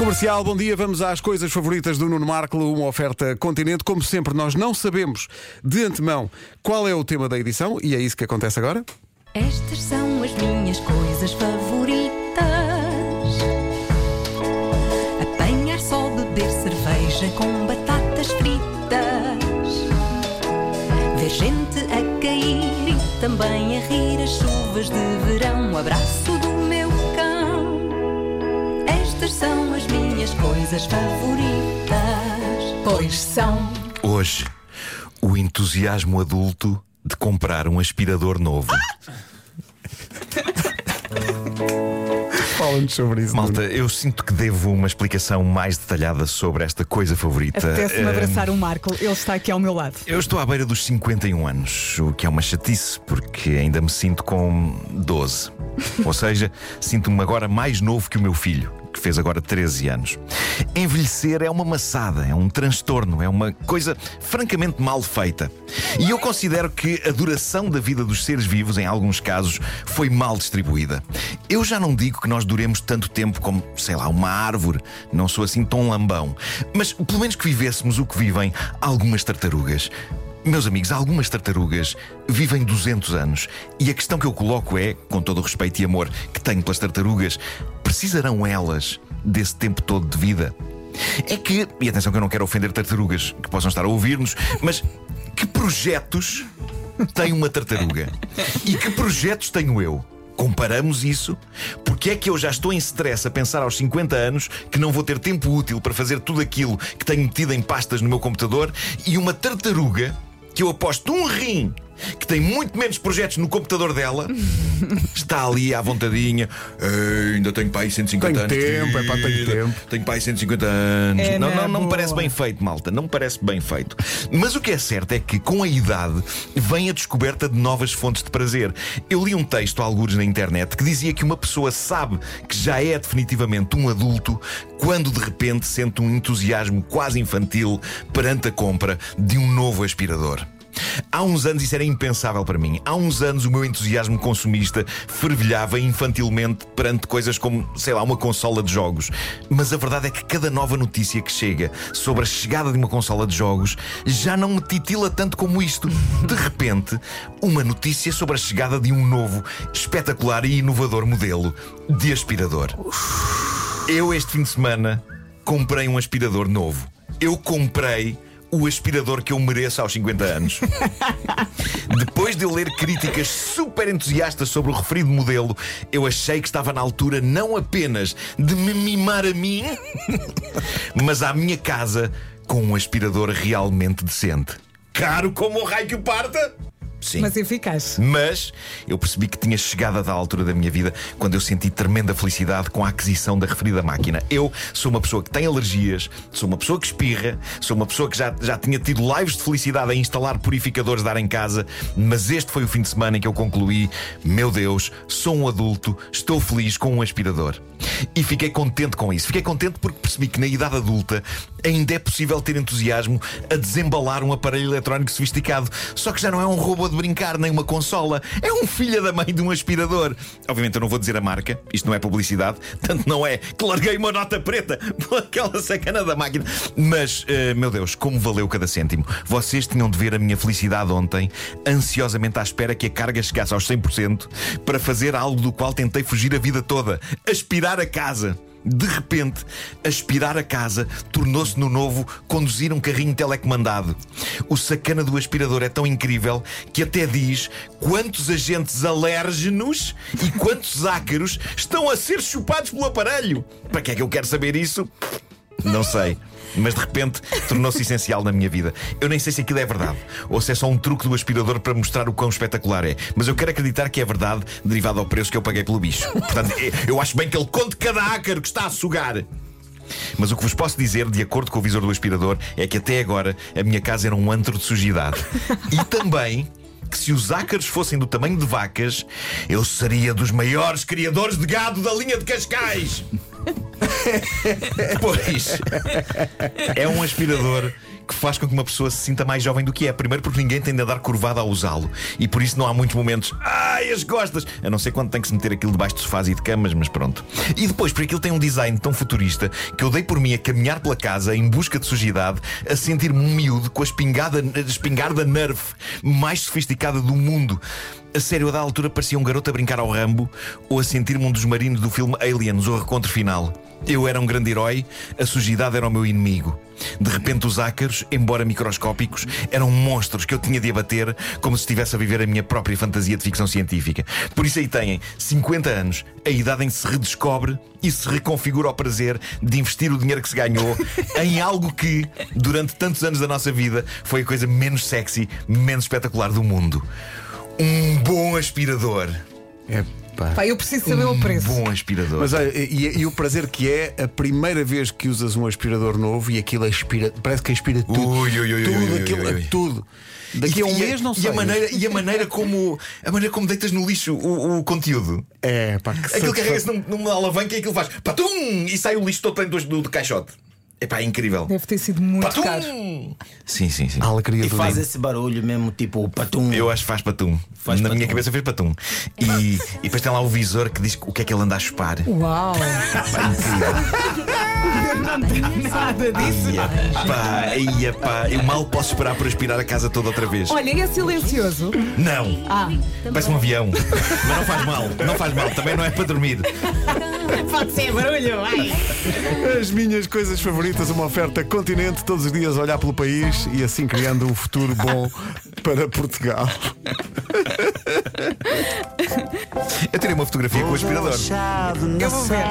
Comercial, bom dia. Vamos às coisas favoritas do Nuno Marco, uma oferta continente. Como sempre, nós não sabemos de antemão qual é o tema da edição e é isso que acontece agora. Estas são as minhas coisas favoritas: apanhar só, beber cerveja com batatas fritas, ver gente a cair e também a rir as chuvas de verão. O abraço do coisas favoritas, pois são. Hoje, o entusiasmo adulto de comprar um aspirador novo. Fala-nos sobre isso. Malta, eu sinto que devo uma explicação mais detalhada sobre esta coisa favorita. Apetece-me Eh, abraçar o Marco, ele está aqui ao meu lado. Eu estou à beira dos 51 anos, o que é uma chatice, porque ainda me sinto com 12. Ou seja, sinto-me agora mais novo que o meu filho, que fez agora 13 anos. Envelhecer é uma maçada, é um transtorno, é uma coisa francamente mal feita. E eu considero que a duração da vida dos seres vivos, em alguns casos, foi mal distribuída. Eu já não digo que nós duremos tanto tempo como, sei lá, uma árvore, não sou assim tão lambão, mas pelo menos que vivêssemos o que vivem algumas tartarugas. Meus amigos, algumas tartarugas vivem 200 anos e a questão que eu coloco é, com todo o respeito e amor que tenho pelas tartarugas, precisarão elas desse tempo todo de vida? É que, e atenção que eu não quero ofender tartarugas que possam estar a ouvir-nos, mas que projetos tem uma tartaruga? E que projetos tenho eu? Comparamos isso? Porque é que eu já estou em stress a pensar aos 50 anos que não vou ter tempo útil para fazer tudo aquilo que tenho metido em pastas no meu computador e uma tartaruga que eu aposto um rim que tem muito menos projetos no computador dela está ali à vontadinha. "Ei, ainda tenho pai 150 Tenho anos. tempo, é pá, tenho tempo." Tenho pai 150 anos. É não, não, não me parece bem feito, malta. Não me parece bem feito. Mas o que é certo é que, com a idade, vem a descoberta de novas fontes de prazer. Eu li um texto, alguns na internet, que dizia que uma pessoa sabe que já é definitivamente um adulto quando de repente sente um entusiasmo quase infantil perante a compra de um novo aspirador. Há uns anos isso era impensável para mim. Há uns anos o meu entusiasmo consumista fervilhava infantilmente perante coisas como, sei lá, uma consola de jogos. Mas a verdade é que cada nova notícia que chega sobre a chegada de uma consola de jogos já não me titila tanto como isto. De repente, uma notícia sobre a chegada de um novo, espetacular e inovador modelo de aspirador. Eu, este fim de semana, comprei um aspirador novo. Eu comprei o aspirador que eu mereço aos 50 anos. Depois de eu ler críticas super entusiastas sobre o referido modelo, eu achei que estava na altura não apenas de me mimar a mim, mas à minha casa com um aspirador realmente decente. Caro como o raio que o parta! Sim. Mas eficaz. Mas eu percebi que tinha chegado da altura da minha vida quando eu senti tremenda felicidade com a aquisição da referida máquina. Eu sou uma pessoa que tem alergias, sou uma pessoa que espirra, sou uma pessoa que já, já tinha tido lives de felicidade a instalar purificadores de ar em casa, mas este foi o fim de semana em que eu concluí: meu Deus, sou um adulto, estou feliz com um aspirador. E fiquei contente com isso. Fiquei contente porque percebi que na idade adulta ainda é possível ter entusiasmo a desembalar um aparelho eletrónico sofisticado. Só que já não é um robô de brincar, nem uma consola. É um filho da mãe de um aspirador. Obviamente eu não vou dizer a marca, isto não é publicidade, tanto não é que larguei uma nota preta pelaquela sacana da máquina. Mas, eh, meu Deus, como valeu cada cêntimo. Vocês tinham de ver a minha felicidade ontem, ansiosamente à espera que a carga chegasse aos 100% para fazer algo do qual tentei fugir a vida toda: aspirar a casa. De repente, aspirar a casa tornou-se no novo conduzir um carrinho telecomandado. O sacana do aspirador é tão incrível que até diz quantos agentes alérgenos e quantos ácaros estão a ser chupados pelo aparelho. Para que é que eu quero saber isso? Não sei. Mas de repente tornou-se essencial na minha vida. Eu nem sei se aquilo é verdade ou se é só um truque do aspirador para mostrar o quão espetacular é. Mas eu quero acreditar que é verdade, derivado ao preço que eu paguei pelo bicho. Portanto, eu acho bem que ele conte cada ácaro que está a sugar. Mas o que vos posso dizer, de acordo com o visor do aspirador, é que até agora a minha casa era um antro de sujidade. E também que se os ácaros fossem do tamanho de vacas, eu seria dos maiores criadores de gado da linha de Cascais. Pois é um aspirador que faz com que uma pessoa se sinta mais jovem do que é. Primeiro porque ninguém tem de andar curvado a usá-lo. E por isso não há muitos momentos. Ai, as costas! A não ser quando tem que se meter aquilo debaixo de sofás e de camas, mas pronto. E depois porque aquilo tem um design tão futurista que eu dei por mim a caminhar pela casa em busca de sujidade, a sentir-me um miúdo com a espingarda, a espingarda Nerf mais sofisticada do mundo. A sério, a da altura parecia um garoto a brincar ao Rambo ou a sentir-me um dos marinos do filme Aliens, o recontro final. Eu era um grande herói, a sujidade era o meu inimigo. De repente, os ácaros, embora microscópicos, eram monstros que eu tinha de abater como se estivesse a viver a minha própria fantasia de ficção científica. Por isso aí têm 50 anos, a idade em que se redescobre e se reconfigura o prazer de investir o dinheiro que se ganhou em algo que, durante tantos anos da nossa vida, foi a coisa menos sexy, menos espetacular do mundo. Um bom aspirador. É pá. Pá, eu preciso saber o Um preço. bom aspirador. Mas olha, e, e o prazer que é a primeira vez que usas um aspirador novo e aquilo aspira, parece que aspira tudo. Ui, ui, ui, tudo, ui, ui, aquilo, ui, ui. tudo. Daqui a um E- mês não e sei. a maneira E a maneira como A maneira como deitas no lixo o, o conteúdo É, pá, que Aquilo satisfa- carrega-se num- numa alavanca e aquilo faz Patum! E sai o lixo todo dentro do, do caixote Epá, é incrível Deve ter sido muito Patum! caro. Sim, sim, sim A alegria E do faz esse barulho mesmo, tipo patum. Eu acho que faz patum Faz Na patum. minha cabeça fez patum e, e depois tem lá o visor que diz o que é que ele anda a chupar Uau! Nada disso. Ia pá, ia pá Eu mal posso esperar por aspirar a casa toda outra vez Olha, é silencioso. Não, Ah, parece um avião Mas não faz mal, não faz mal Também não é para dormir pode ser barulho, vai. As minhas coisas favoritas, uma oferta continente, todos os dias olhar pelo país e assim criando um futuro bom para Portugal. Eu tirei uma fotografia com o aspirador Eu vou ver.